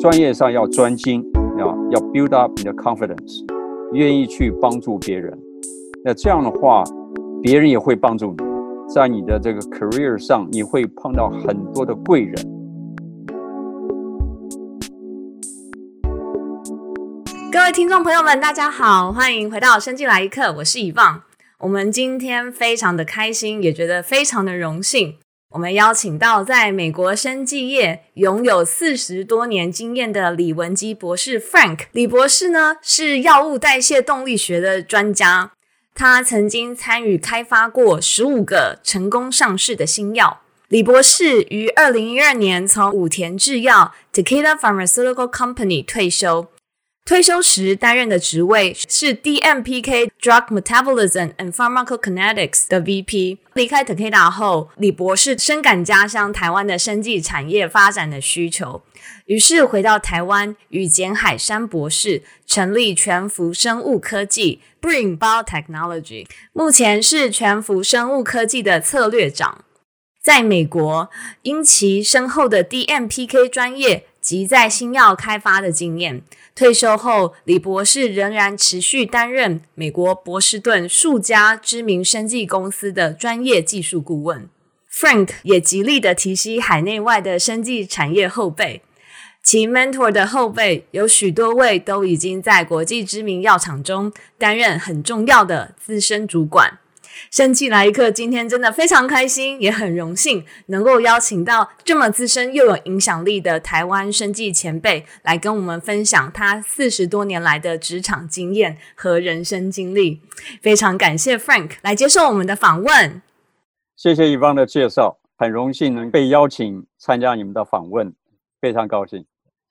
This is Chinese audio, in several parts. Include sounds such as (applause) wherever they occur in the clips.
专业上要专精，要要 build up 你的 confidence，愿意去帮助别人。那这样的话，别人也会帮助你，在你的这个 career 上，你会碰到很多的贵人。各位听众朋友们，大家好，欢迎回到《生技来一课》，我是以望。我们今天非常的开心，也觉得非常的荣幸。我们邀请到在美国生技业拥有四十多年经验的李文基博士 Frank。李博士呢是药物代谢动力学的专家，他曾经参与开发过十五个成功上市的新药。李博士于二零一二年从武田制药 Takeda Pharmaceutical Company 退休。退休时担任的职位是 DMPK Drug Metabolism and Pharmacokinetics 的 VP。离开 Takeda 后，李博士深感家乡台湾的生技产业发展的需求，于是回到台湾与简海山博士成立全福生物科技 Bring Biotechnology，目前是全福生物科技的策略长。在美国，因其深厚的 DMPK 专业及在新药开发的经验。退休后，李博士仍然持续担任美国波士顿数家知名生技公司的专业技术顾问。Frank 也极力的提携海内外的生技产业后辈，其 mentor 的后辈有许多位都已经在国际知名药厂中担任很重要的资深主管。生技来一课，今天真的非常开心，也很荣幸能够邀请到这么资深又有影响力的台湾生计前辈来跟我们分享他四十多年来的职场经验和人生经历。非常感谢 Frank 来接受我们的访问。谢谢 Yvonne 的介绍，很荣幸能被邀请参加你们的访问，非常高兴。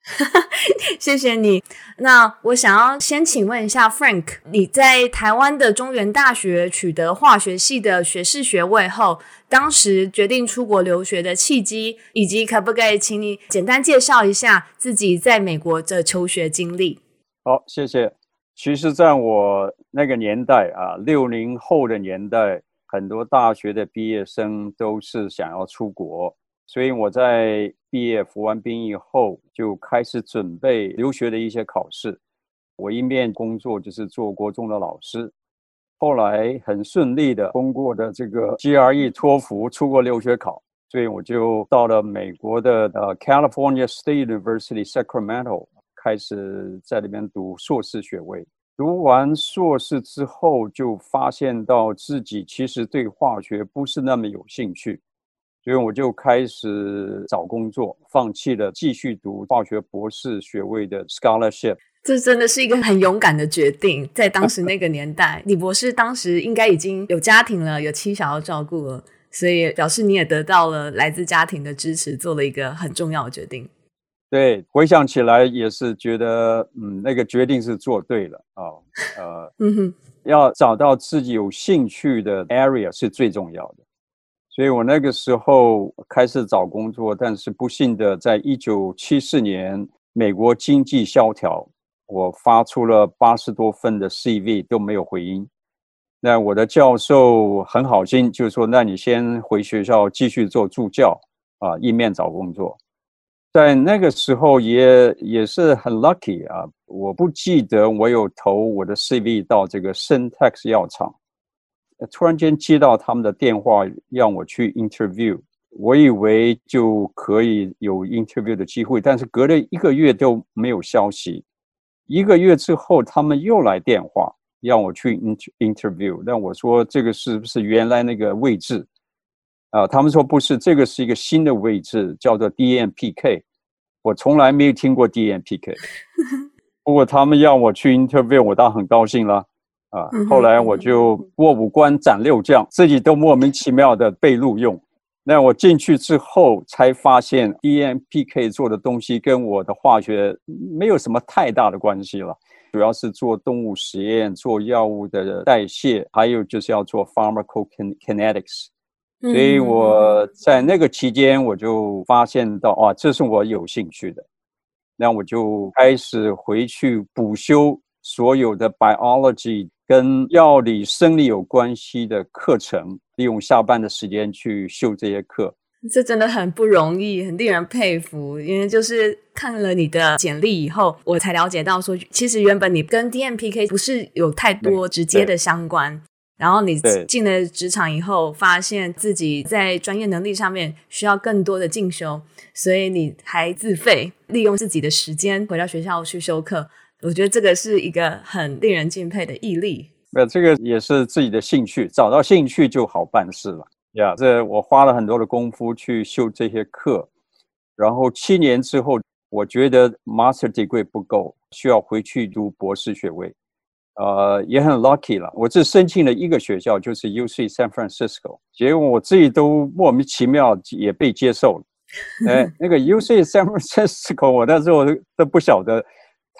(laughs) 谢谢你。那我想要先请问一下 Frank，你在台湾的中原大学取得化学系的学士学位后，当时决定出国留学的契机，以及可不可以请你简单介绍一下自己在美国的求学经历？好，谢谢。其实，在我那个年代啊，六零后的年代，很多大学的毕业生都是想要出国。所以我在毕业服完兵役后，就开始准备留学的一些考试。我一面工作就是做国中的老师，后来很顺利的通过的这个 GRE 托福出国留学考，所以我就到了美国的呃 California State University Sacramento，开始在里面读硕士学位。读完硕士之后，就发现到自己其实对化学不是那么有兴趣。所以我就开始找工作，放弃了继续读化学博士学位的 scholarship。这真的是一个很勇敢的决定，在当时那个年代，李博士当时应该已经有家庭了，有妻小要照顾了，所以表示你也得到了来自家庭的支持，做了一个很重要的决定。对，回想起来也是觉得，嗯，那个决定是做对了啊，呃，嗯哼，要找到自己有兴趣的 area 是最重要的。所以我那个时候开始找工作，但是不幸的，在一九七四年，美国经济萧条，我发出了八十多份的 CV 都没有回音。那我的教授很好心，就说：“那你先回学校继续做助教啊，一面找工作。”在那个时候也也是很 lucky 啊，我不记得我有投我的 CV 到这个 Syntex 药厂。突然间接到他们的电话，让我去 interview，我以为就可以有 interview 的机会，但是隔了一个月都没有消息。一个月之后，他们又来电话让我去 inter interview，但我说这个是不是原来那个位置？啊，他们说不是，这个是一个新的位置，叫做 DMPK。我从来没有听过 DMPK，(laughs) 不过他们让我去 interview，我当然很高兴了。啊，后来我就过五关斩六将，自己都莫名其妙的被录用。那我进去之后才发现，DMPK 做的东西跟我的化学没有什么太大的关系了，主要是做动物实验、做药物的代谢，还有就是要做 pharmacokinetics。所以我在那个期间，我就发现到，啊，这是我有兴趣的。那我就开始回去补修所有的 biology。跟药理、生理有关系的课程，利用下班的时间去修这些课。这真的很不容易，很令人佩服。因为就是看了你的简历以后，我才了解到说，其实原本你跟 DMPK 不是有太多直接的相关。然后你进了职场以后，发现自己在专业能力上面需要更多的进修，所以你还自费利用自己的时间回到学校去修课。我觉得这个是一个很令人敬佩的毅力。那这个也是自己的兴趣，找到兴趣就好办事了。呀，这我花了很多的功夫去修这些课，然后七年之后，我觉得 Master Degree 不够，需要回去读博士学位。呃，也很 lucky 了，我只申请了一个学校，就是 UC San Francisco，结果我自己都莫名其妙也被接受了。哎，(laughs) 那个 UC San Francisco，我那时候都都不晓得，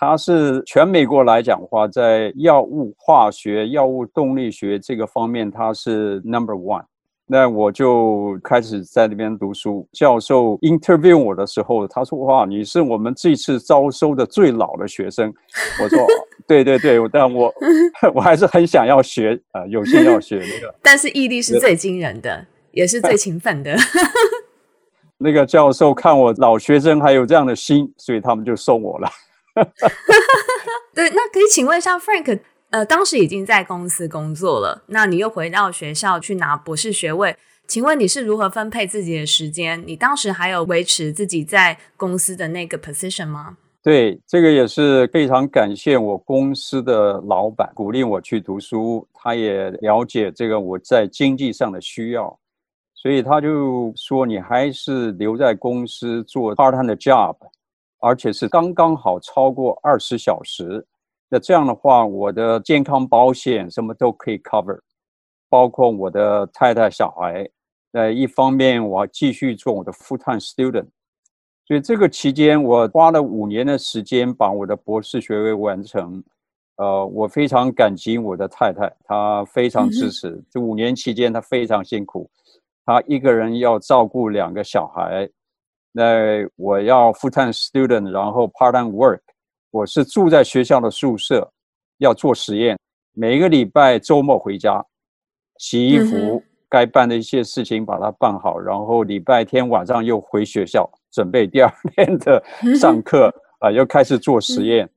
它是全美国来讲的话，在药物化学、药物动力学这个方面，它是 number one。那我就开始在那边读书。教授 interview 我的时候，他说：“哇，你是我们这次招收的最老的学生。”我说：(laughs) “对对对，但我 (laughs) 我还是很想要学啊，有心要学那个。”但是毅力是最惊人的，也是最勤奋的。(laughs) 那个教授看我老学生还有这样的心，所以他们就收我了。(laughs) 对，那可以请问一下 Frank。呃，当时已经在公司工作了，那你又回到学校去拿博士学位，请问你是如何分配自己的时间？你当时还有维持自己在公司的那个 position 吗？对，这个也是非常感谢我公司的老板鼓励我去读书，他也了解这个我在经济上的需要，所以他就说，你还是留在公司做 part-time 的 job，而且是刚刚好超过二十小时。那这样的话，我的健康保险什么都可以 cover，包括我的太太、小孩。呃，一方面我继续做我的 full-time student，所以这个期间我花了五年的时间把我的博士学位完成。呃，我非常感激我的太太，她非常支持。嗯、这五年期间她非常辛苦，她一个人要照顾两个小孩。那我要 full-time student，然后 part-time work。我是住在学校的宿舍，要做实验。每个礼拜周末回家，洗衣服，该办的一些事情把它办好，然后礼拜天晚上又回学校，准备第二天的上课啊，又开始做实验。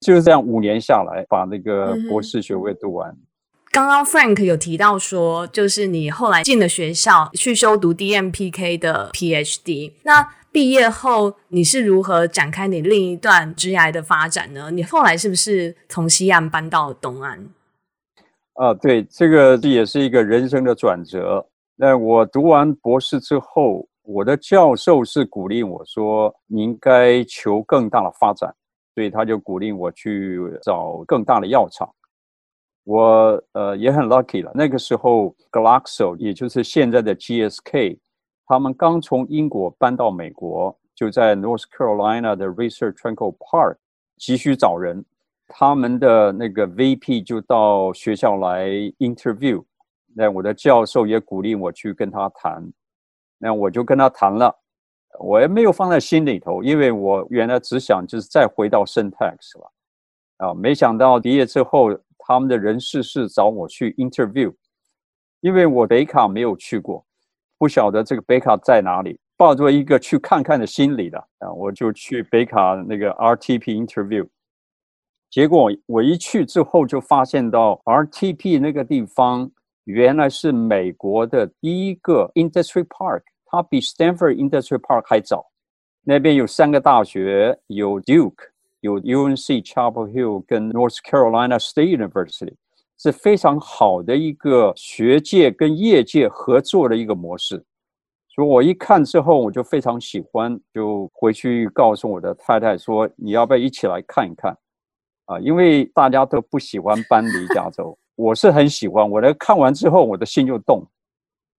就是这样，五年下来把那个博士学位读完。刚刚 Frank 有提到说，就是你后来进了学校去修读 DMPK 的 PhD，那。毕业后，你是如何展开你另一段职涯的发展呢？你后来是不是从西岸搬到东岸？啊，对，这个也是一个人生的转折。那我读完博士之后，我的教授是鼓励我说，你应该求更大的发展，所以他就鼓励我去找更大的药厂。我呃也很 lucky 了，那个时候 Glaxo，也就是现在的 GSK。他们刚从英国搬到美国，就在 North Carolina 的 Research Triangle Park 急需找人。他们的那个 VP 就到学校来 interview，那我的教授也鼓励我去跟他谈，那我就跟他谈了。我也没有放在心里头，因为我原来只想就是再回到 Syntax 了。啊，没想到毕业之后，他们的人事室找我去 interview，因为我北卡没有去过。不晓得这个北卡在哪里，抱着一个去看看的心理的啊，我就去北卡那个 RTP interview。结果我一去之后就发现到 RTP 那个地方原来是美国的第一个 industry park，它比 Stanford Industry Park 还早。那边有三个大学，有 Duke，有 UNC Chapel Hill 跟 North Carolina State University。是非常好的一个学界跟业界合作的一个模式，所以我一看之后我就非常喜欢，就回去告诉我的太太说：“你要不要一起来看一看？”啊，因为大家都不喜欢搬离加州，我是很喜欢。我的看完之后，我的心就动，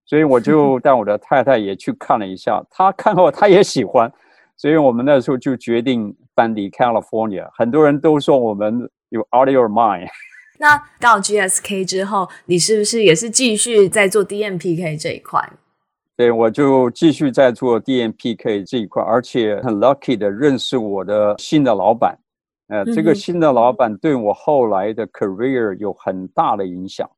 所以我就带我的太太也去看了一下，她看后她也喜欢，所以我们那时候就决定搬离 California。很多人都说我们有 out of your mind。那到 GSK 之后，你是不是也是继续在做 DMPK 这一块？对，我就继续在做 DMPK 这一块，而且很 lucky 的认识我的新的老板。呃，这个新的老板对我后来的 career 有很大的影响。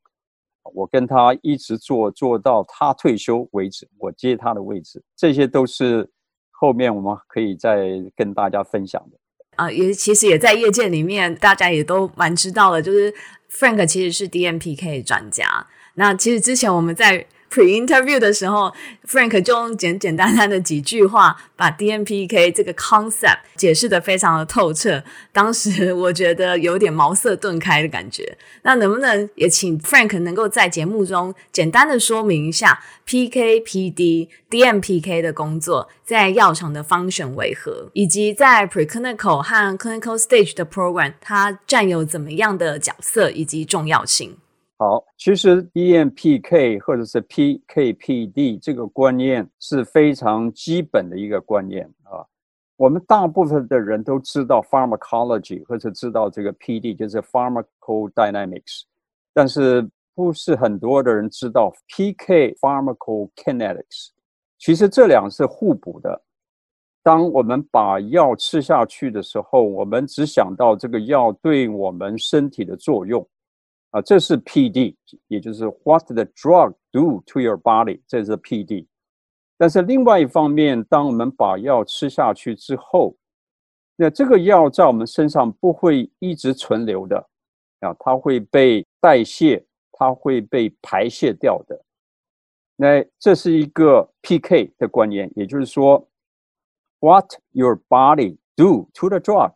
我跟他一直做做到他退休为止，我接他的位置，这些都是后面我们可以再跟大家分享的。啊、也其实也在业界里面，大家也都蛮知道的，就是 Frank 其实是 DMPK 专家。那其实之前我们在 Pre-interview 的时候，Frank 就用简简单单的几句话，把 DMPK 这个 concept 解释得非常的透彻。当时我觉得有点茅塞顿开的感觉。那能不能也请 Frank 能够在节目中简单的说明一下 PK/PD、DMPK 的工作在药厂的 function 为何，以及在 preclinical 和 clinical stage 的 program 它占有怎么样的角色以及重要性？好，其实 DMPK 或者是 PKPD 这个观念是非常基本的一个观念啊。我们大部分的人都知道 pharmacology 或者知道这个 PD 就是 pharmacodynamics，但是不是很多的人知道 PK pharmacokinetics。其实这两是互补的。当我们把药吃下去的时候，我们只想到这个药对我们身体的作用。啊，这是 PD，也就是 What the drug do to your body，这是 PD。但是另外一方面，当我们把药吃下去之后，那这个药在我们身上不会一直存留的，啊，它会被代谢，它会被排泄掉的。那这是一个 PK 的观念，也就是说，What your body do to the drug，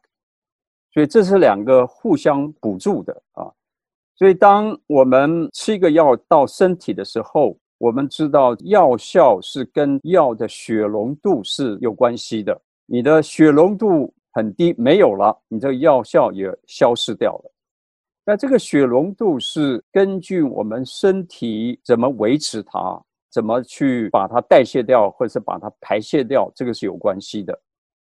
所以这是两个互相补助的啊。所以，当我们吃一个药到身体的时候，我们知道药效是跟药的血浓度是有关系的。你的血浓度很低，没有了，你这个药效也消失掉了。那这个血浓度是根据我们身体怎么维持它，怎么去把它代谢掉，或者是把它排泄掉，这个是有关系的。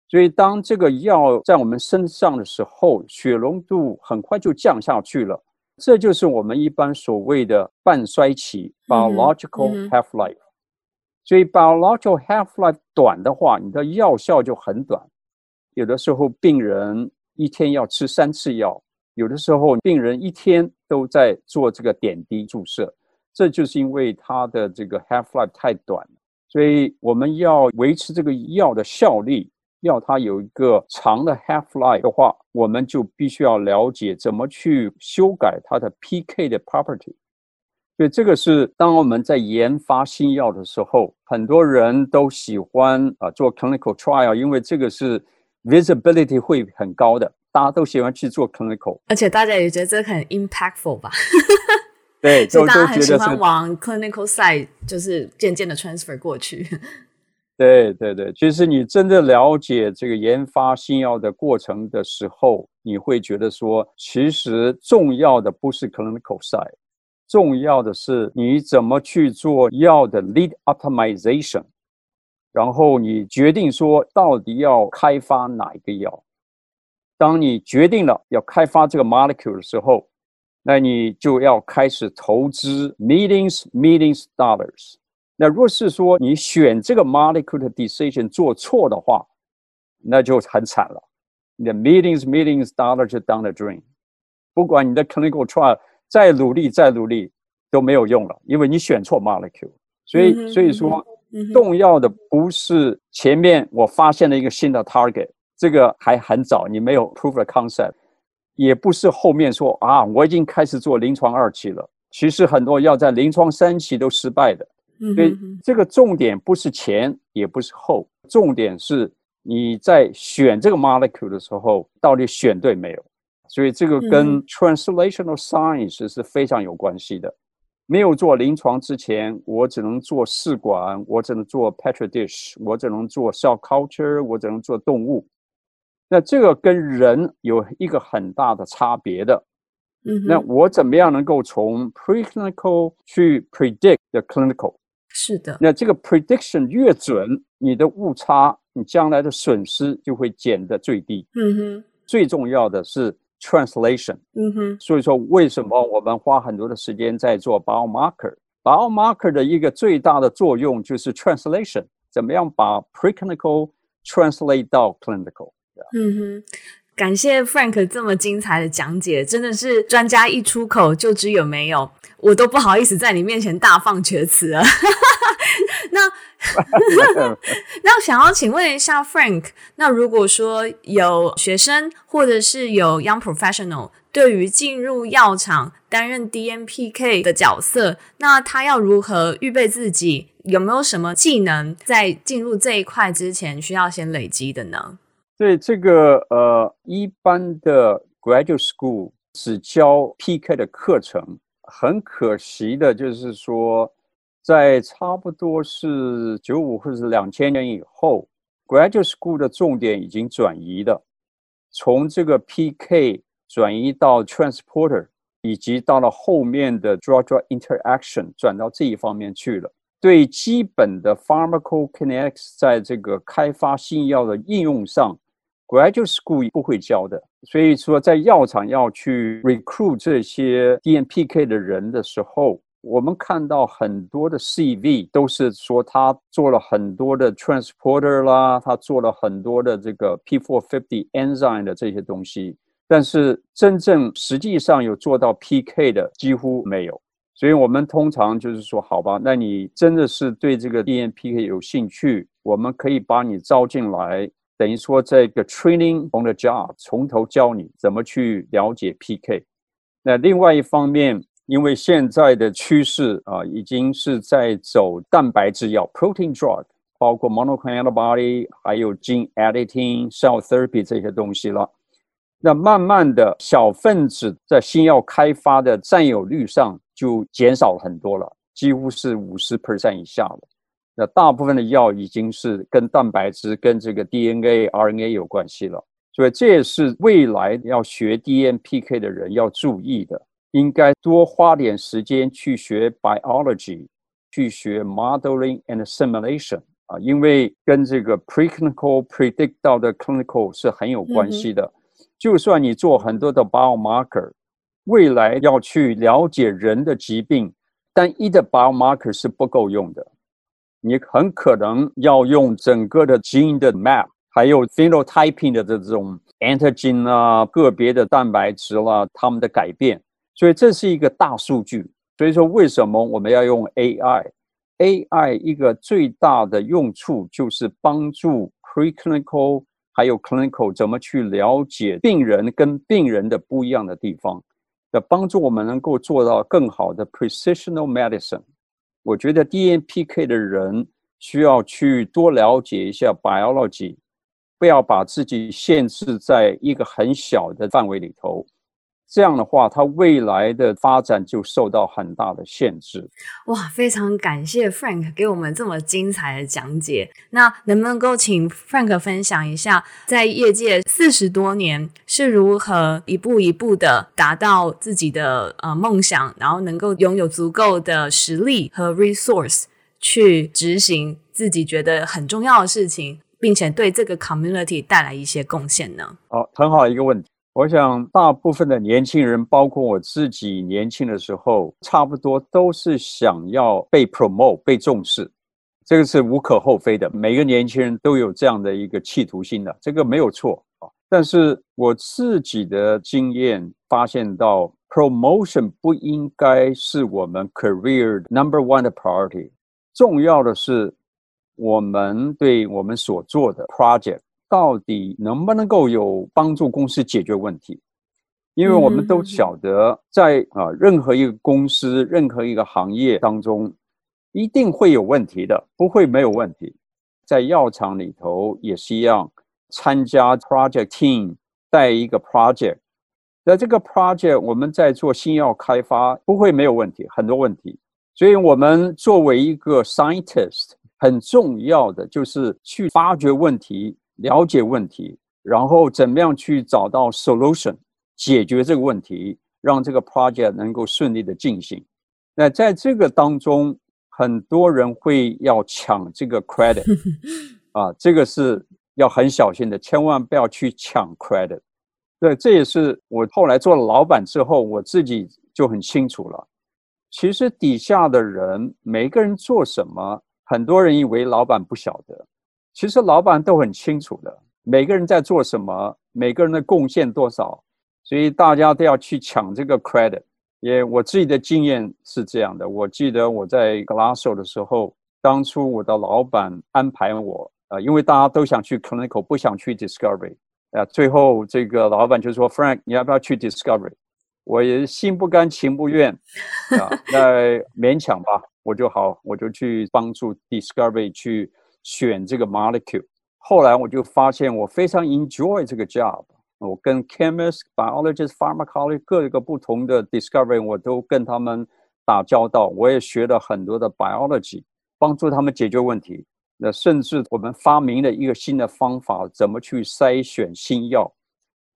所以，当这个药在我们身上的时候，血浓度很快就降下去了。这就是我们一般所谓的半衰期 （biological half-life）。所以，biological half-life 短的话，你的药效就很短。有的时候，病人一天要吃三次药；有的时候，病人一天都在做这个点滴注射。这就是因为它的这个 half-life 太短了。所以，我们要维持这个药的效力。要它有一个长的 half life 的话，我们就必须要了解怎么去修改它的 PK 的 property。所以这个是当我们在研发新药的时候，很多人都喜欢啊做 clinical trial，因为这个是 visibility 会很高的，大家都喜欢去做 clinical，而且大家也觉得这很 impactful 吧？对，(laughs) 就大家很喜欢往 clinical side，就是渐渐的 transfer 过去。对对对，其实你真的了解这个研发新药的过程的时候，你会觉得说，其实重要的不是 clinical side，重要的是你怎么去做药的 lead optimization，然后你决定说到底要开发哪一个药。当你决定了要开发这个 molecule 的时候，那你就要开始投资 millions millions dollars。那若是说你选这个 molecule decision 做错的话，那就很惨了。你的 meetings meetings dollars 就 down the drain。不管你的 clinical trial 再努力再努力都没有用了，因为你选错 molecule。所以、嗯、所以说，重要的不是前面我发现了一个新的 target，这个还很早，你没有 proof the concept，也不是后面说啊，我已经开始做临床二期了。其实很多药在临床三期都失败的。所以这个重点不是前，也不是后，重点是你在选这个 molecule 的时候，到底选对没有？所以这个跟 translational science 是非常有关系的。没有做临床之前，我只能做试管，我只能做 petri dish，我只能做 cell culture，我只能做动物。那这个跟人有一个很大的差别的。那我怎么样能够从 preclinical 去 predict the clinical？是的，那这个 prediction 越准，你的误差，你将来的损失就会减得最低。嗯哼，最重要的是 translation。嗯哼，所以说为什么我们花很多的时间在做 biomarker？biomarker 的一个最大的作用就是 translation，怎么样把 preclinical translate 到 clinical？嗯哼。感谢 Frank 这么精彩的讲解，真的是专家一出口就知有没有，我都不好意思在你面前大放厥词了。(laughs) 那 (laughs) 那想要请问一下 Frank，那如果说有学生或者是有 Young Professional 对于进入药厂担任 DMPK 的角色，那他要如何预备自己？有没有什么技能在进入这一块之前需要先累积的呢？对这个呃，一般的 Graduate School 只教 PK 的课程，很可惜的就是说。在差不多是九五或者是两千年以后，Graduate School 的重点已经转移了，从这个 PK 转移到 Transporter，以及到了后面的 Drug-Drug Interaction 转到这一方面去了。对基本的 Pharmacokinetics 在这个开发新药的应用上，Graduate School 不会教的。所以说，在药厂要去 recruit 这些 DMPK 的人的时候，我们看到很多的 CV 都是说他做了很多的 transporter 啦，他做了很多的这个 P450 enzyme 的这些东西，但是真正实际上有做到 PK 的几乎没有。所以我们通常就是说，好吧，那你真的是对这个 DMPK 有兴趣，我们可以把你招进来，等于说这个 training on the job，从头教你怎么去了解 PK。那另外一方面，因为现在的趋势啊，已经是在走蛋白质药 （protein drug），包括 monoclonal antibody，还有 gene editing、cell therapy 这些东西了。那慢慢的小分子在新药开发的占有率上就减少了很多了，几乎是五十 percent 以下了。那大部分的药已经是跟蛋白质、跟这个 DNA、RNA 有关系了。所以这也是未来要学 DNPK 的人要注意的。应该多花点时间去学 biology，去学 modeling and simulation 啊，因为跟这个 preclinical predict 到的 clinical 是很有关系的。就算你做很多的 biomarker，未来要去了解人的疾病，单一的 biomarker 是不够用的，你很可能要用整个的基因的 map，还有 phenotyping 的这种 antigen 啊，个别的蛋白质啦，它们的改变。所以这是一个大数据，所以说为什么我们要用 AI？AI 一个最大的用处就是帮助 preclinical 还有 clinical 怎么去了解病人跟病人的不一样的地方，的帮助我们能够做到更好的 precisional medicine。我觉得 DNPK 的人需要去多了解一下 biology，不要把自己限制在一个很小的范围里头。这样的话，它未来的发展就受到很大的限制。哇，非常感谢 Frank 给我们这么精彩的讲解。那能不能够请 Frank 分享一下，在业界四十多年是如何一步一步的达到自己的呃梦想，然后能够拥有足够的实力和 resource 去执行自己觉得很重要的事情，并且对这个 community 带来一些贡献呢？好，很好一个问题。我想，大部分的年轻人，包括我自己，年轻的时候，差不多都是想要被 promote、被重视，这个是无可厚非的。每个年轻人都有这样的一个企图心的，这个没有错啊。但是我自己的经验发现到，promotion 不应该是我们 career number one 的 priority，重要的是我们对我们所做的 project。到底能不能够有帮助公司解决问题？因为我们都晓得，在啊任何一个公司、任何一个行业当中，一定会有问题的，不会没有问题。在药厂里头也是一样，参加 project team 带一个 project，那这个 project 我们在做新药开发，不会没有问题，很多问题。所以我们作为一个 scientist，很重要的就是去发掘问题。了解问题，然后怎么样去找到 solution，解决这个问题，让这个 project 能够顺利的进行。那在这个当中，很多人会要抢这个 credit，(laughs) 啊，这个是要很小心的，千万不要去抢 credit。对，这也是我后来做了老板之后，我自己就很清楚了。其实底下的人，每个人做什么，很多人以为老板不晓得。其实老板都很清楚的，每个人在做什么，每个人的贡献多少，所以大家都要去抢这个 credit。也我自己的经验是这样的，我记得我在 Glasso 的时候，当初我的老板安排我，呃，因为大家都想去 clinical，不想去 discovery，呃，最后这个老板就说 Frank，你要不要去 discovery？我也心不甘情不愿，啊，那勉强吧，我就好，我就去帮助 discovery 去选这个 molecule。后来我就发现我非常 enjoy 这个 job，我跟 chemist、biologist、pharmacologist 各个不同的 discovery，我都跟他们打交道，我也学了很多的 biology，帮助他们解决问题。那甚至我们发明了一个新的方法，怎么去筛选新药。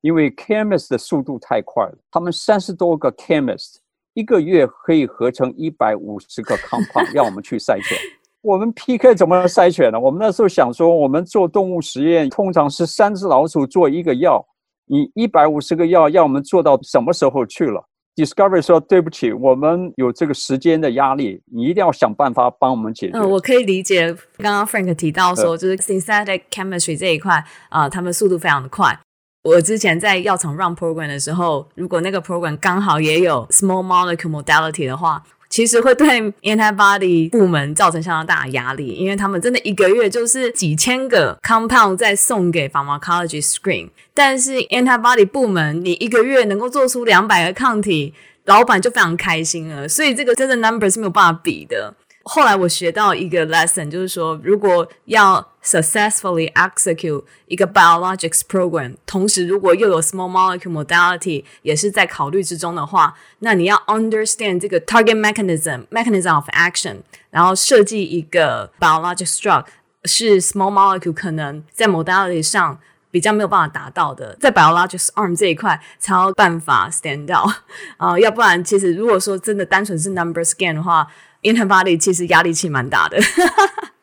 因为 chemist 的速度太快了，他们三十多个 chemist 一个月可以合成一百五十个 compound，要我们去筛选。我们 PK 怎么筛选呢？我们那时候想说，我们做动物实验，通常是三只老鼠做一个药，你一百五十个药要我们做到什么时候去了？Discovery 说对不起，我们有这个时间的压力，你一定要想办法帮我们解决。嗯，我可以理解刚刚 Frank 提到说，就是 synthetic chemistry 这一块啊，呃，他们速度非常的快。我之前在药厂 run program 的时候，如果那个 program 刚好也有 small molecule modality 的话，其实会对 antibody 部门造成相当大的压力，因为他们真的一个月就是几千个 compound 在送给 pharmacology screen，但是 antibody 部门你一个月能够做出两百个抗体，老板就非常开心了，所以这个真的 number 是没有办法比的。后来我学到一个 lesson，就是说，如果要 successfully execute 一个 biologics program，同时如果又有 small molecule modality 也是在考虑之中的话，那你要 understand 这个 target mechanism mechanism of action，然后设计一个 biologics drug 是 small molecule 可能在 modality 上比较没有办法达到的，在 biologics arm 这一块才有办法 stand out 啊、呃，要不然其实如果说真的单纯是 number scan 的话。Antibody 其实压力其实蛮大的，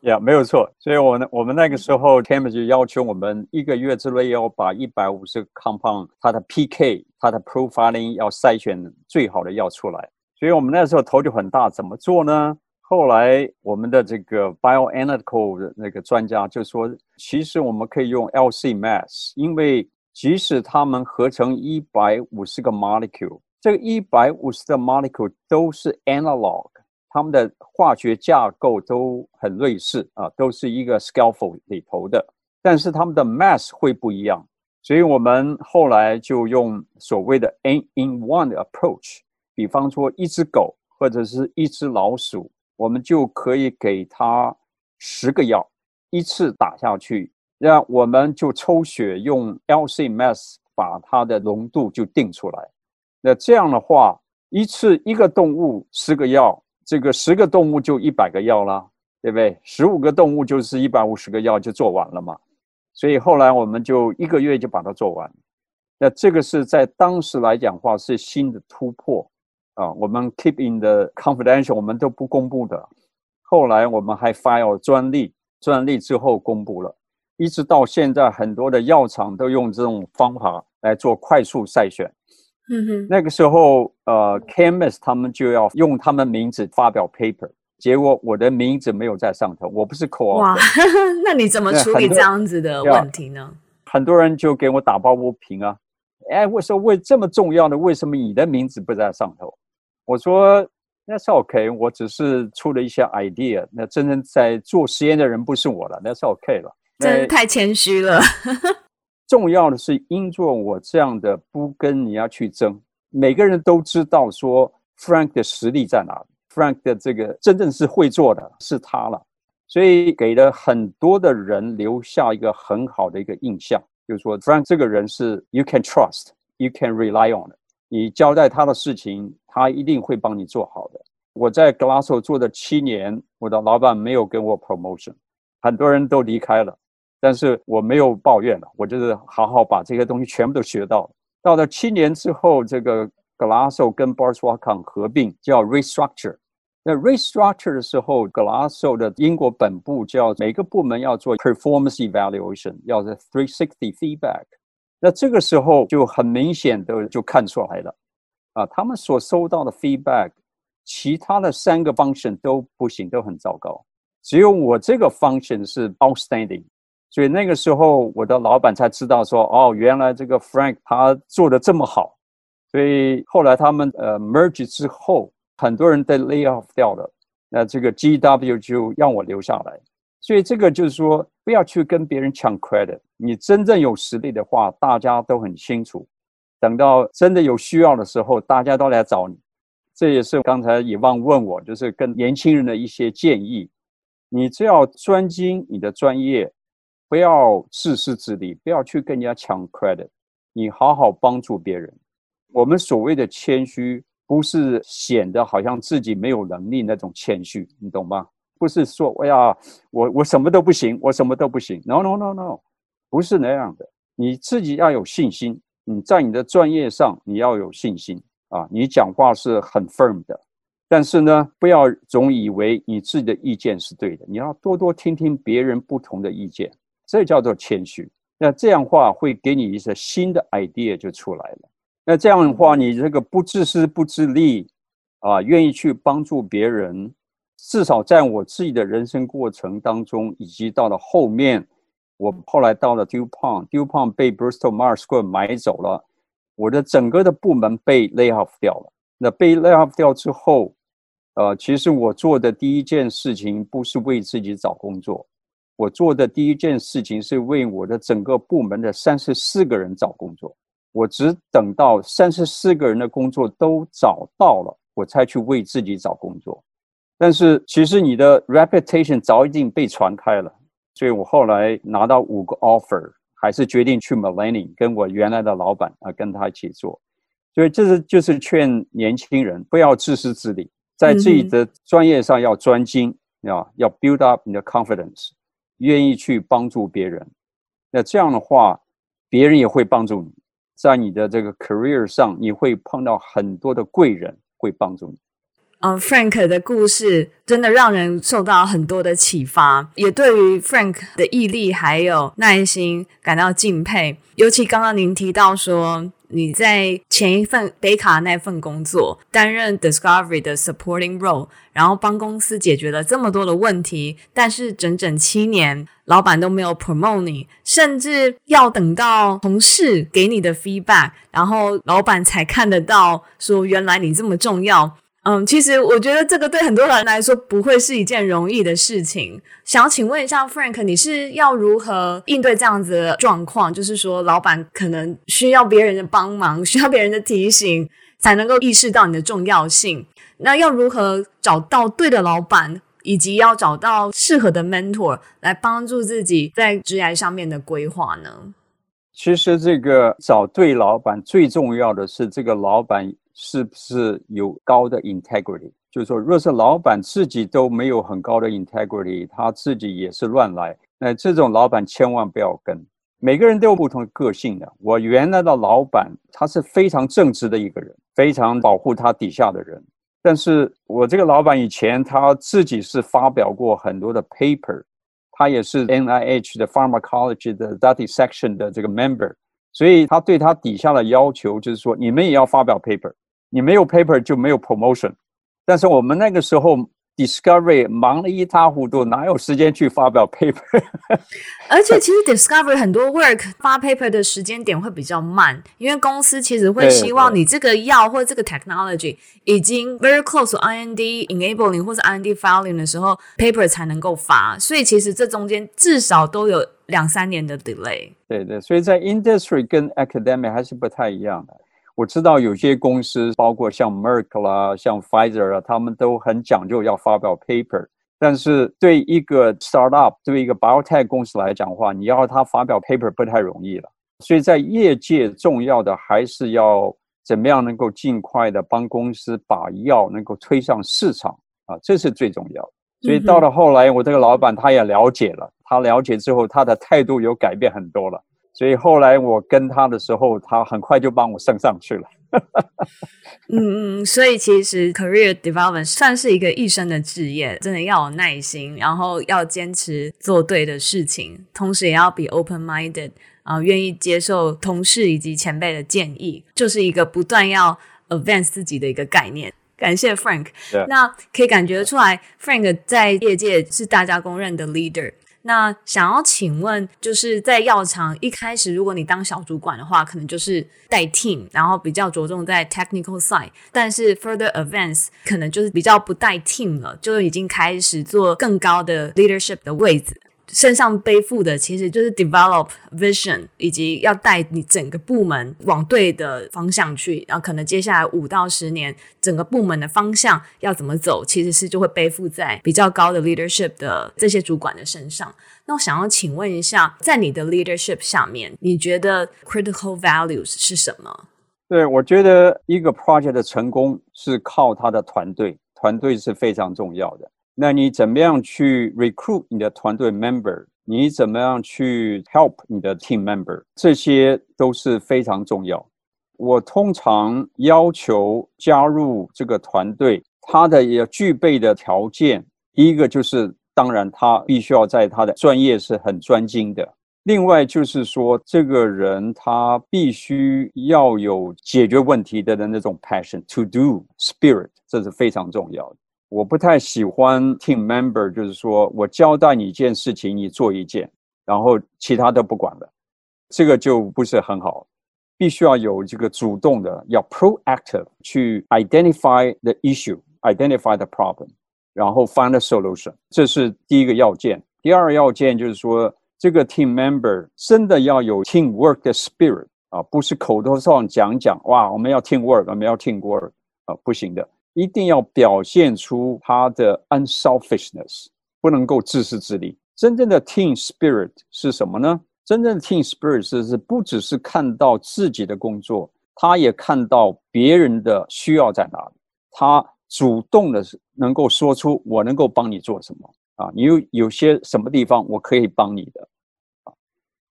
呀，(laughs) yeah, 没有错。所以我呢，我们那个时候 c a m b r i 就要求我们一个月之内要把一百五十个 compound 它的 PK、它的 profiling 要筛选最好的药出来。所以我们那时候头就很大，怎么做呢？后来我们的这个 bioanalytical 的那个专家就说，其实我们可以用 LC-Mass，因为即使他们合成一百五十个 molecule，这个一百五十个 molecule 都是 analog。他们的化学架构都很类似啊，都是一个 scaffold 里头的，但是他们的 mass 会不一样，所以我们后来就用所谓的 N in one 的 approach，比方说一只狗或者是一只老鼠，我们就可以给它十个药，一次打下去，那我们就抽血用 LC mass 把它的浓度就定出来，那这样的话，一次一个动物十个药。这个十个动物就一百个药了，对不对？十五个动物就是一百五十个药就做完了嘛。所以后来我们就一个月就把它做完。那这个是在当时来讲话是新的突破啊。我们 keep in the confidential，我们都不公布的。后来我们还 file 专利，专利之后公布了，一直到现在很多的药厂都用这种方法来做快速筛选。嗯哼，那个时候，呃，chemist 他们就要用他们名字发表 paper，结果我的名字没有在上头，我不是 co-author。哇，(laughs) 那你怎么处理这样子的问题呢？很多人就给我打抱不平啊，哎，我说为这么重要的，为什么你的名字不在上头？我说那是 OK，我只是出了一些 idea，那真正在做实验的人不是我了，那是 OK 了。真是太谦虚了。重要的是，因做我这样的不跟你要去争，每个人都知道说 Frank 的实力在哪里，Frank 的这个真正是会做的是他了，所以给了很多的人留下一个很好的一个印象，就是说 Frank 这个人是 You can trust, you can rely on，的你交代他的事情，他一定会帮你做好的。我在 Glasso 做的七年，我的老板没有给我 promotion，很多人都离开了。但是我没有抱怨了，我就是好好把这些东西全部都学到了。到了七年之后，这个 Glasso 跟 Boris Washington 合并，叫 Restructure。那 Restructure 的时候，Glasso 的英国本部叫每个部门要做 Performance Evaluation，要做360 Feedback。那这个时候就很明显的就看出来了，啊，他们所收到的 Feedback，其他的三个 Function 都不行，都很糟糕，只有我这个 Function 是 Outstanding。所以那个时候我的老板才知道说，哦，原来这个 Frank 他做的这么好。所以后来他们呃 merge 之后，很多人被 lay off 掉了，那这个 GW 就让我留下来。所以这个就是说，不要去跟别人抢 credit。你真正有实力的话，大家都很清楚。等到真的有需要的时候，大家都来找你。这也是刚才以望问我，就是跟年轻人的一些建议。你只要专精你的专业，不要自私自利，不要去跟人家抢 credit。你好好帮助别人。我们所谓的谦虚，不是显得好像自己没有能力那种谦虚，你懂吗？不是说哎呀，我我什么都不行，我什么都不行。No no no no，不是那样的。你自己要有信心，你在你的专业上你要有信心啊。你讲话是很 firm 的，但是呢，不要总以为你自己的意见是对的。你要多多听听别人不同的意见，这叫做谦虚。那这样话会给你一些新的 idea 就出来了。那这样的话，你这个不自私不自利，啊，愿意去帮助别人，至少在我自己的人生过程当中，以及到了后面，我后来到了 DuPont，DuPont 被 Bristol Myers Squibb 买走了，我的整个的部门被 lay off 掉了。那被 lay off 掉之后，呃，其实我做的第一件事情不是为自己找工作，我做的第一件事情是为我的整个部门的三十四个人找工作。我只等到三十四个人的工作都找到了，我才去为自己找工作。但是其实你的 reputation 早已经被传开了，所以我后来拿到五个 offer，还是决定去 Millennium 跟我原来的老板啊跟他一起做。所以这是就是劝年轻人不要自私自利，在自己的专业上要专精啊，要 build up 你的 confidence，愿意去帮助别人。那这样的话，别人也会帮助你。在你的这个 career 上，你会碰到很多的贵人会帮助你。嗯，Frank 的故事真的让人受到很多的启发，也对于 Frank 的毅力还有耐心感到敬佩。尤其刚刚您提到说，你在前一份北卡那份工作担任 Discovery 的 supporting role，然后帮公司解决了这么多的问题，但是整整七年，老板都没有 promote 你，甚至要等到同事给你的 feedback，然后老板才看得到说原来你这么重要。嗯，其实我觉得这个对很多人来说不会是一件容易的事情。想要请问一下 Frank，你是要如何应对这样子的状况？就是说，老板可能需要别人的帮忙，需要别人的提醒，才能够意识到你的重要性。那要如何找到对的老板，以及要找到适合的 mentor 来帮助自己在职业上面的规划呢？其实，这个找对老板最重要的是这个老板。是不是有高的 integrity？就是说，若是老板自己都没有很高的 integrity，他自己也是乱来，那这种老板千万不要跟。每个人都有不同的个性的。我原来的老板他是非常正直的一个人，非常保护他底下的人。但是我这个老板以前他自己是发表过很多的 paper，他也是 NIH 的 pharmacology 的 study section 的这个 member，所以他对他底下的要求就是说，你们也要发表 paper。你没有 paper 就没有 promotion，但是我们那个时候 Discovery 忙得一塌糊涂，哪有时间去发表 paper？而且其实 Discovery 很多 work 发 paper 的时间点会比较慢，因为公司其实会希望你这个药或这个 technology 已经 very close to IND enabling 或是 IND filing 的时候，paper 才能够发，所以其实这中间至少都有两三年的 delay。对对，所以在 industry 跟 academic 还是不太一样的。我知道有些公司，包括像 Merck 啦、像 Pfizer 啊，他们都很讲究要发表 paper。但是对一个 startup、对一个 biotech 公司来讲的话，你要他发表 paper 不太容易了。所以在业界，重要的还是要怎么样能够尽快的帮公司把药能够推上市场啊，这是最重要的。所以到了后来，我这个老板他也了解了，他了解之后，他的态度有改变很多了。所以后来我跟他的时候，他很快就帮我升上去了。(laughs) (laughs) 嗯嗯，所以其实 career development 算是一个一生的职业，真的要有耐心，然后要坚持做对的事情，同时也要 be open minded 啊，愿意接受同事以及前辈的建议，就是一个不断要 advance 自己的一个概念。感谢 Frank，Yeah. 那可以感觉出来，Frank 在业界是大家公认的 leader。那想要请问，就是在药厂一开始，如果你当小主管的话，可能就是带 team，然后比较着重在 technical side。但是 further advance，可能就是比较不带 team 了，就已经开始做更高的 leadership 的位置。身上背负的其实就是 develop vision，以及要带你整个部门往对的方向去。然后可能接下来五到十年，整个部门的方向要怎么走，其实是就会背负在比较高的 leadership 的这些主管的身上。那我想要请问一下，在你的 leadership 下面，你觉得 critical values 是什么？对，我觉得一个 project 的成功是靠他的团队，团队是非常重要的。那你怎么样去 recruit 你的团队 member？你怎么样去 help 你的 team member？这些都是非常重要。我通常要求加入这个团队，他的也具备的条件，第一个就是，当然他必须要在他的专业是很专精的。另外就是说，这个人他必须要有解决问题的那种 passion，to do spirit，这是非常重要的。我不太喜欢 team member，就是说我交代你一件事情，你做一件，然后其他都不管了，这个就不是很好。必须要有这个主动的，要 proactive 去 identify the issue，identify the problem，然后 find a solution，这是第一个要件。第二要件就是说，这个 team member 真的要有 team work 的 spirit 啊，不是口头上讲讲，哇，我们要 team work，我们要 team work 啊，不行的。一定要表现出他的 unselfishness，不能够自私自利。真正的 team spirit 是什么呢？真正的 team spirit 是是不只是看到自己的工作，他也看到别人的需要在哪里，他主动的是能够说出我能够帮你做什么啊？你有有些什么地方我可以帮你的啊？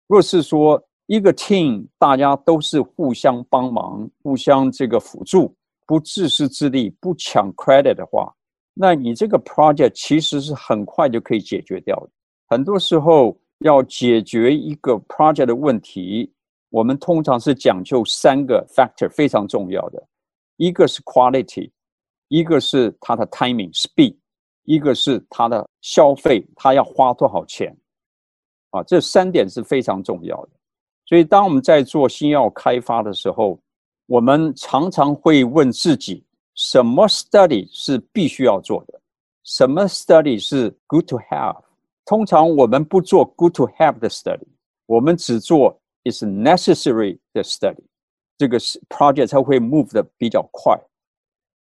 若是说一个 team 大家都是互相帮忙，互相这个辅助。不自私自利，不抢 credit 的话，那你这个 project 其实是很快就可以解决掉的。很多时候要解决一个 project 的问题，我们通常是讲究三个 factor 非常重要的，一个是 quality，一个是它的 timing speed，一个是它的消费，它要花多少钱啊？这三点是非常重要的。所以当我们在做新药开发的时候，我们常常会问自己：什么 study 是必须要做的？什么 study 是 good to have？通常我们不做 good to have 的 study，我们只做 is necessary 的 study，这个 project 才会 move 的比较快。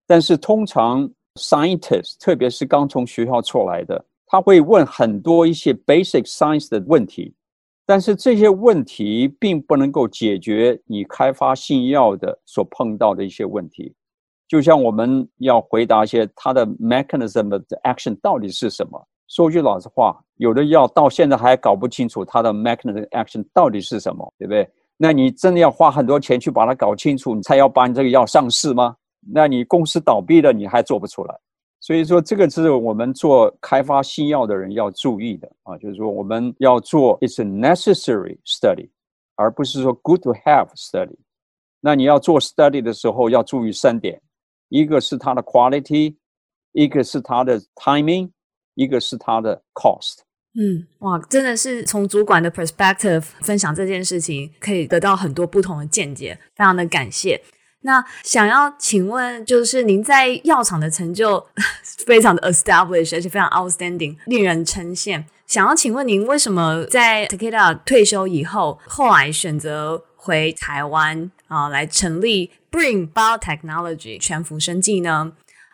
但是通常 scientist，特别是刚从学校出来的，他会问很多一些 basic science 的问题。 但是这些问题并不能够解决你开发新药的所碰到的一些问题，就像我们要回答一些它的 mechanism of action 到底是什么。说句老实话，有的药到现在还搞不清楚它的 mechanism action 到底是什么，对不对？那你真的要花很多钱去把它搞清楚，你才要把你这个药上市吗？那你公司倒闭了，你还做不出来。所以说，这个是我们做开发新药的人要注意的啊，就是说我们要做 it's necessary study，而不是说 good to have study。那你要做 study 的时候要注意三点：一个是它的 quality，一个是它的 timing，一个是它的 cost。嗯，哇，真的是从主管的 perspective 分享这件事情，可以得到很多不同的见解，非常的感谢。那想要请问，就是您在药厂的成就非常的 established，而且非常 outstanding，令人称羡。想要请问您，为什么在 Takeda 退休以后，后来选择回台湾啊，来成立 Bring Biotechnology 全福生技呢？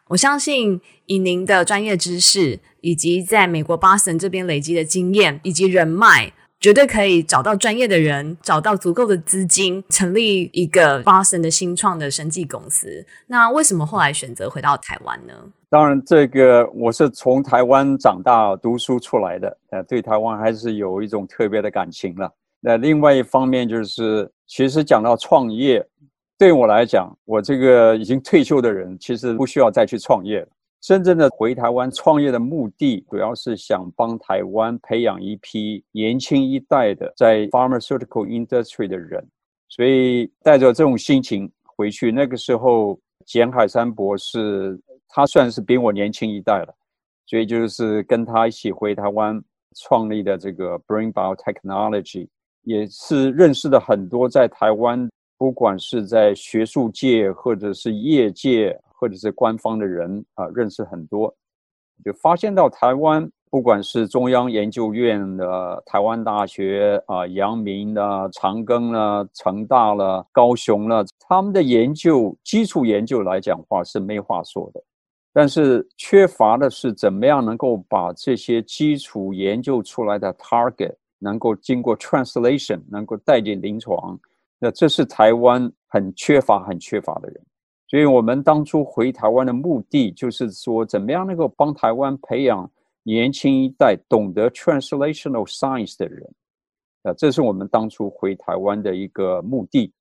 我相信以您的专业知识，以及在美国 Boston 这边累积的经验以及人脉。绝对可以找到专业的人，找到足够的资金，成立一个 Boston 的新创的生技公司。那为什么后来选择回到台湾呢？当然，这个我是从台湾长大、读书出来的，呃，对台湾还是有一种特别的感情了。那另外一方面就是，其实讲到创业，对我来讲，我这个已经退休的人，其实不需要再去创业了。真正的回台湾创业的目的，主要是想帮台湾培养一批年轻一代的在 pharmaceutical industry 的人，所以带着这种心情回去。那个时候，简海山博士他算是比我年轻一代了，所以就是跟他一起回台湾创立的这个 Bring Biotechnology，也是认识了很多在台湾，不管是在学术界或者是业界或者是官方的人啊，认识很多，就发现到台湾。不管是中央研究院的台湾大学啊、阳明的、长庚了、成大了、高雄了，他们的研究基础研究来讲话是没话说的，但是缺乏的是怎么样能够把这些基础研究出来的 target 能够经过 translation 能够带进临床，那这是台湾很缺乏、很缺乏的人。所以我们当初回台湾的目的就是说，怎么样能够帮台湾培养。年轻一代懂得 translational science 的人，啊，这是我们当初回台湾的一个目的，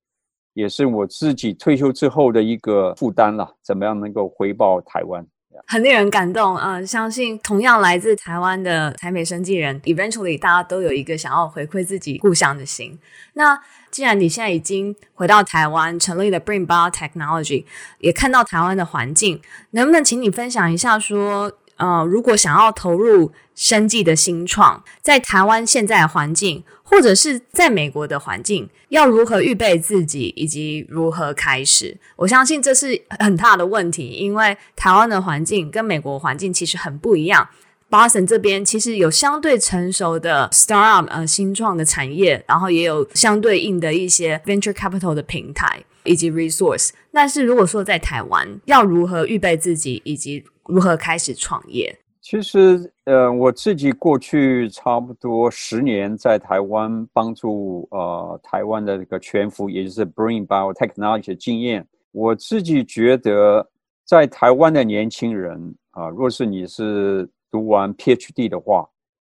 也是我自己退休之后的一个负担了。怎么样能够回报台湾？很令人感动啊，相信同样来自台湾的台美生技人，eventually 大家都有一个想要回馈自己故乡的心。那既然你现在已经回到台湾，成立了 Bring Bar Technology，也看到台湾的环境，能不能请你分享一下说？呃，如果想要投入生计的新创，在台湾现在的环境，或者是在美国的环境，要如何预备自己，以及如何开始？我相信这是很大的问题，因为台湾的环境跟美国环境其实很不一样。Boston 这边其实有相对成熟的 startup 呃新创的产业，然后也有相对应的一些 venture capital 的平台以及 resource。但是如果说在台湾，要如何预备自己，以及如何开始创业？其实，呃，我自己过去差不多十年在台湾帮助呃台湾的这个全福，也就是 Bring Biotechnology 的经验，我自己觉得在台湾的年轻人啊，若是你是读完 PhD 的话，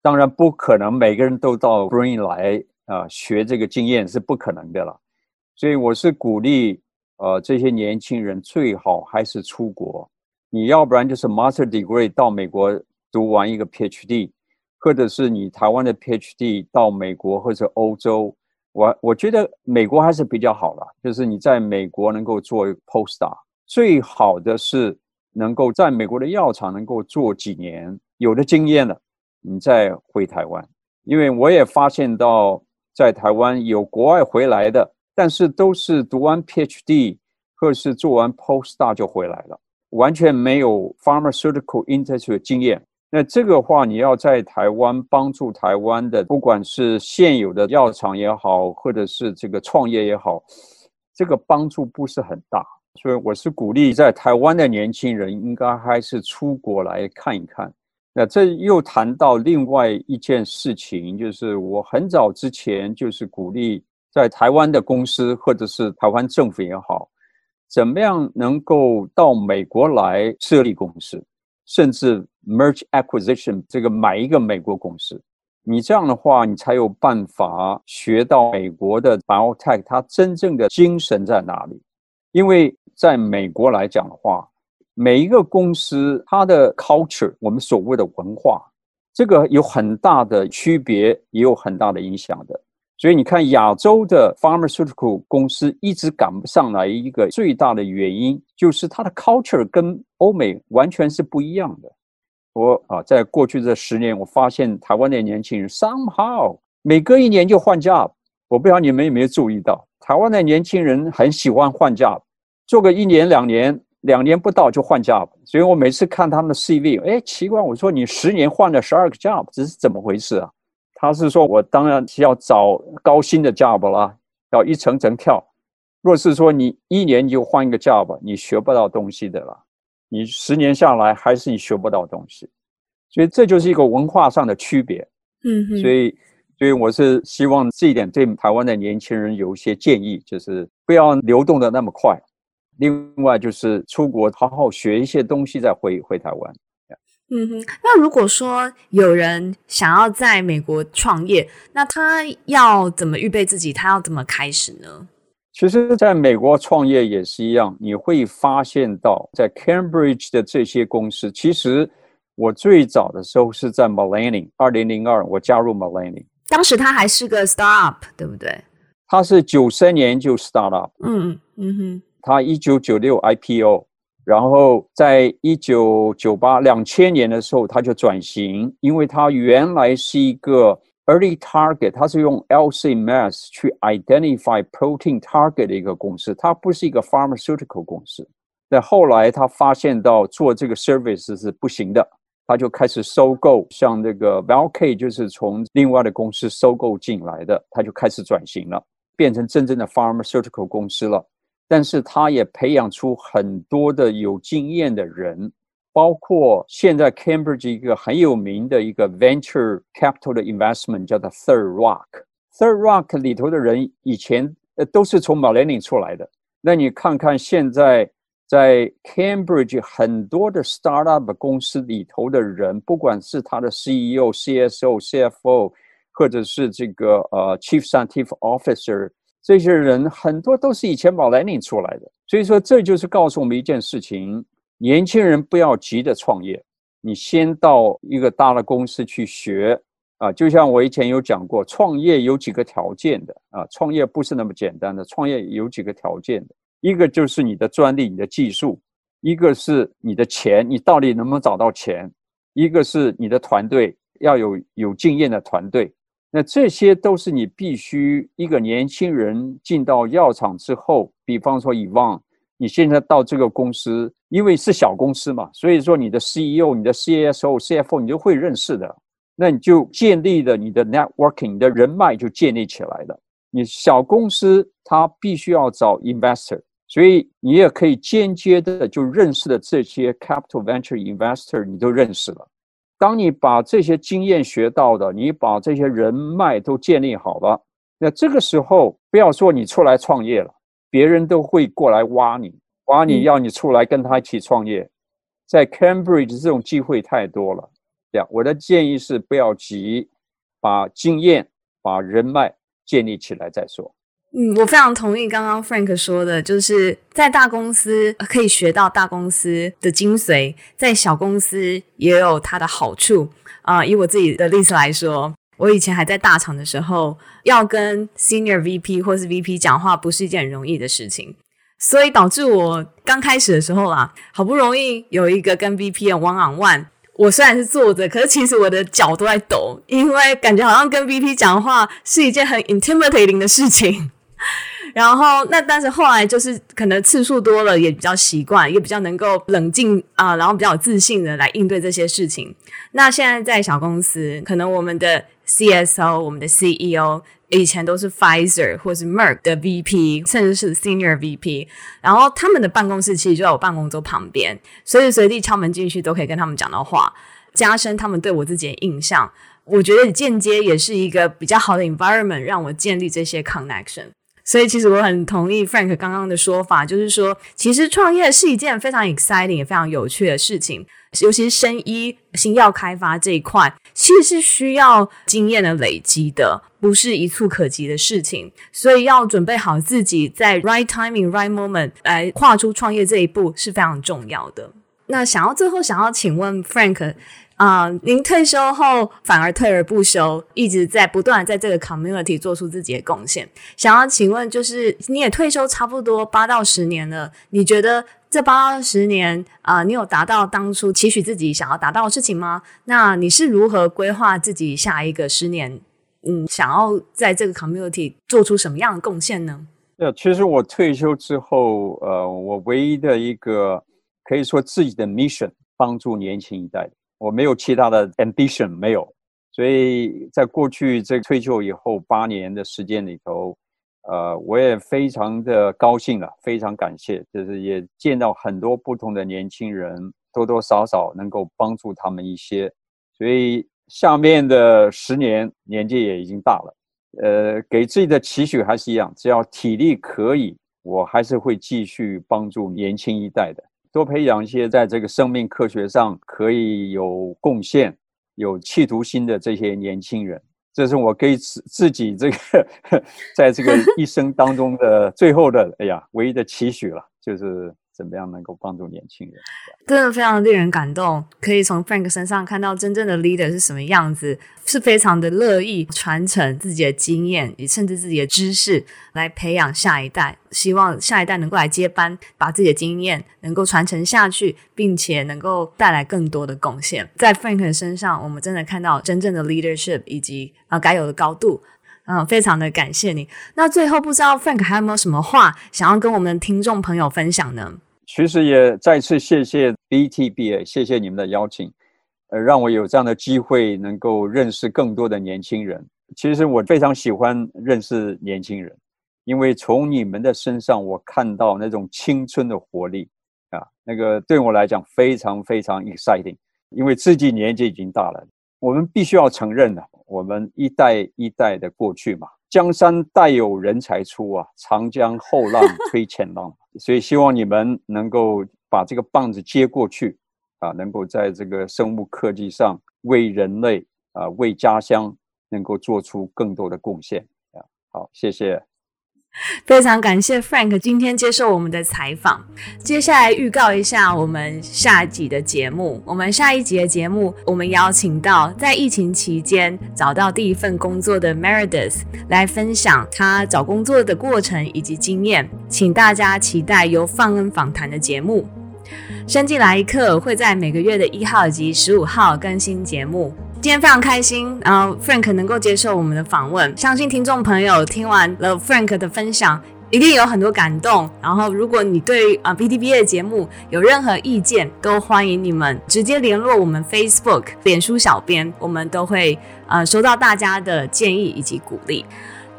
当然不可能每个人都到 Bring 来啊学这个经验是不可能的了，所以我是鼓励呃这些年轻人最好还是出国。你要不然就是 Master Degree 到美国读完一个 PhD，或者是你台湾的 PhD 到美国或者欧洲，我我觉得美国还是比较好了，就是你在美国能够做 Postdoc，最好的是能够在美国的药厂能够做几年，有了经验了，你再回台湾。因为我也发现到在台湾有国外回来的，但是都是读完 PhD 或者是做完 Postdoc 就回来了。完全没有 pharmaceutical industry 的经验，那这个话你要在台湾帮助台湾的，不管是现有的药厂也好，或者是这个创业也好，这个帮助不是很大。所以我是鼓励在台湾的年轻人应该还是出国来看一看。那这又谈到另外一件事情，就是我很早之前就是鼓励在台湾的公司或者是台湾政府也好。怎么样能够到美国来设立公司，甚至 merge acquisition 这个买一个美国公司？你这样的话，你才有办法学到美国的 biotech 它真正的精神在哪里？因为在美国来讲的话，每一个公司它的 culture，我们所谓的文化，这个有很大的区别，也有很大的影响的。所以你看，亚洲的 pharmaceutical 公司一直赶不上来，一个最大的原因就是它的 culture 跟欧美完全是不一样的。我啊，在过去这十年，我发现台湾的年轻人 somehow 每隔一年就换 job。我不知道你们有没有注意到，台湾的年轻人很喜欢换 job，做个一年两年，两年不到就换 job。所以我每次看他们的 CV，哎，奇怪，我说你十年换了十二个 job，这是怎么回事啊？他是说，我当然是要找高薪的 job 啦，要一层层跳。若是说你一年就换一个 job，你学不到东西的啦。你十年下来还是你学不到东西，所以这就是一个文化上的区别。嗯哼，所以所以我是希望这一点对台湾的年轻人有一些建议，就是不要流动的那么快。另外就是出国好好学一些东西再回回台湾。嗯哼，那如果说有人想要在美国创业，那他要怎么预备自己？他要怎么开始呢？其实，在美国创业也是一样，你会发现到在 Cambridge 的这些公司，其实我最早的时候是在 Millennium，二零零二我加入 Millennium，当时他还是个 startup，对不对？他是九三年就 startup，嗯嗯哼，他一九九六 IPO。然后在一九九八两千年的时候，他就转型，因为他原来是一个 early target，他是用 LC mass 去 identify protein target 的一个公司，它不是一个 pharmaceutical 公司。但后来他发现到做这个 service 是不行的，他就开始收购，像这个 Velcade 就是从另外的公司收购进来的，他就开始转型了，变成真正的 pharmaceutical 公司了。但是他也培养出很多的有经验的人，包括现在 Cambridge 一个很有名的一个 venture capital 的 investment 叫做 Third Rock。Third Rock 里头的人以前呃都是从 m i l l e n i 出来的。那你看看现在在 Cambridge 很多的 startup 公司里头的人，不管是他的 CEO、CSO、CFO，或者是这个呃 Chief Scientific Officer。这些人很多都是以前 Millennium 出来的，所以说这就是告诉我们一件事情：年轻人不要急着创业，你先到一个大的公司去学啊。就像我以前有讲过，创业有几个条件的啊，创业不是那么简单的，创业有几个条件的，一个就是你的专利、你的技术，一个是你的钱，你到底能不能找到钱，一个是你的团队，要有有经验的团队。那这些都是你必须一个年轻人进到药厂之后，比方说以往你现在到这个公司，因为是小公司嘛，所以说你的 CEO、你的 CSO、CFO 你就会认识的，那你就建立了你的 networking，你的人脉就建立起来了。你小公司它必须要找 investor，所以你也可以间接的就认识的这些 capital venture investor，你都认识了。当你把这些经验学到的，你把这些人脉都建立好了，那这个时候不要说你出来创业了，别人都会过来挖你，挖你要你出来跟他一起创业。在 Cambridge 这种机会太多了，这样我的建议是不要急，把经验、把人脉建立起来再说。嗯，我非常同意刚刚 Frank 说的，就是在大公司可以学到大公司的精髓，在小公司也有它的好处啊、以我自己的例子来说，我以前还在大厂的时候，要跟 Senior VP 或是 VP 讲话，不是一件很容易的事情，所以导致我刚开始的时候啦，好不容易有一个跟 VP 的 one on one，我虽然是坐着，可是其实我的脚都在抖，因为感觉好像跟 VP 讲话是一件很 intimidating 的事情。(laughs) 然后，那但是后来就是可能次数多了，也比较习惯，也比较能够冷静啊、然后比较有自信的来应对这些事情。那现在在小公司，可能我们的 CSO、我们的 CEO 以前都是 Pfizer 或是 Merck 的 VP，甚至是 Senior VP，然后他们的办公室其实就在我办公桌旁边，随时随地敲门进去都可以跟他们讲到话，加深他们对我自己的印象。我觉得间接也是一个比较好的 environment，让我建立这些 connection。所以，其实我很同意 Frank 刚刚的说法，就是说，其实创业是一件非常 exciting 也非常有趣的事情，尤其是生医新药开发这一块，其实是需要经验的累积的，不是一蹴可及的事情。所以，要准备好自己在 right timing、right moment 来跨出创业这一步是非常重要的。那想要最后想要请问 Frank。啊您退休后反而退而不休，一直在不断在这个 community 做出自己的贡献。想要请问，就是你也退休差不多八到十年了，你觉得这八到十年啊你有达到当初期许自己想要达到的事情吗？那你是如何规划自己下一个十年？嗯，想要在这个 community 做出什么样的贡献呢？对，其实我退休之后，呃，我唯一的一个可以说自己的 mission，帮助年轻一代。我没有其他的 ambition，没有，所以在过去这退休以后八年的时间里头，呃，我也非常的高兴了，非常感谢，就是也见到很多不同的年轻人，多多少少能够帮助他们一些，所以下面的十年年纪也已经大了，呃，给自己的期许还是一样，只要体力可以，我还是会继续帮助年轻一代的。多培养一些在这个生命科学上可以有贡献、有企图心的这些年轻人，这是我给自自己这个 (laughs) 在这个一生当中的最后的哎呀唯一的期许了，就是怎么样能够帮助年轻人？真的非常令人感动，可以从 Frank 身上看到真正的 leader 是什么样子，是非常的乐意传承自己的经验，也甚至自己的知识来培养下一代，希望下一代能够来接班，把自己的经验能够传承下去，并且能够带来更多的贡献。在 Frank 身上，我们真的看到真正的 leadership 以及啊该有的高度。嗯，非常的感谢你。那最后，不知道 Frank 还有没有什么话想要跟我们的听众朋友分享呢？其实也再次谢谢 BTBA，谢谢你们的邀请，呃，让我有这样的机会能够认识更多的年轻人。其实我非常喜欢认识年轻人，因为从你们的身上我看到那种青春的活力啊，那个对我来讲非常非常 exciting。因为自己年纪已经大了，我们必须要承认的。我们一代一代的过去嘛，江山代有人才出啊，长江后浪推前浪，(laughs) 所以希望你们能够把这个棒子接过去啊，能够在这个生物科技上为人类啊，为家乡能够做出更多的贡献啊。好，谢谢。(laughs) 非常感谢 Frank 今天接受我们的采访。接下来预告一下我们下一集的节目。我们下一集的节目，我们邀请到在疫情期间找到第一份工作的 Meredith 来分享他找工作的过程以及经验，请大家期待由放恩访谈的节目。生技来一课会在每个月的一号及十五号更新节目。今天非常开心，然后 Frank 能够接受我们的访问，相信听众朋友听完了 Frank 的分享，一定有很多感动。然后，如果你对啊 B T B 的节目有任何意见，都欢迎你们直接联络我们 Facebook 脸书小编，我们都会呃收到大家的建议以及鼓励。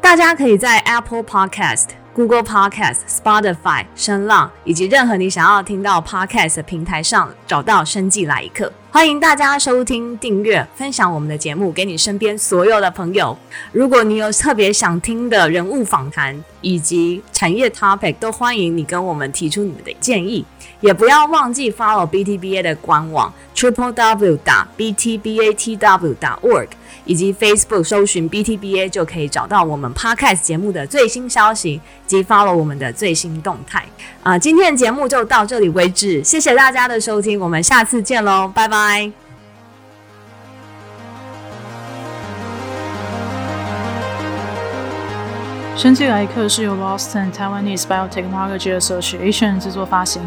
大家可以在 Apple Podcast、Google Podcast、Spotify、声浪以及任何你想要听到 Podcast 的平台上找到《生计来一课》。欢迎大家收听、订阅、分享我们的节目给你身边所有的朋友。如果你有特别想听的人物访谈以及产业 topic，都欢迎你跟我们提出你们的建议。也不要忘记 follow BTBA 的官网 triple w 打 btbatw 打 org，以及 Facebook 搜寻 BTBA 就可以找到我们 Podcast 节目的最新消息及 follow 我们的最新动态。啊、今天的节目就到这里为止，谢谢大家的收听，我们下次见喽，拜拜。生技来客是由 Boston Taiwanese Biotechnology Association 制作发行。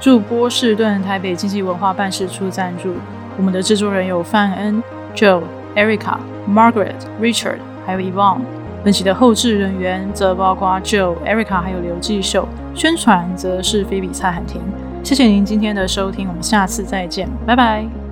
驻波士顿台北经济文化办事处赞助，我们的制作人有范恩、Joe、Erica、Margaret、Richard，还有 Evon。本期的后制人员则包括 Joe、Erica，还有刘继秀。宣传则是菲比蔡汉廷。谢谢您今天的收听，我们下次再见，拜拜。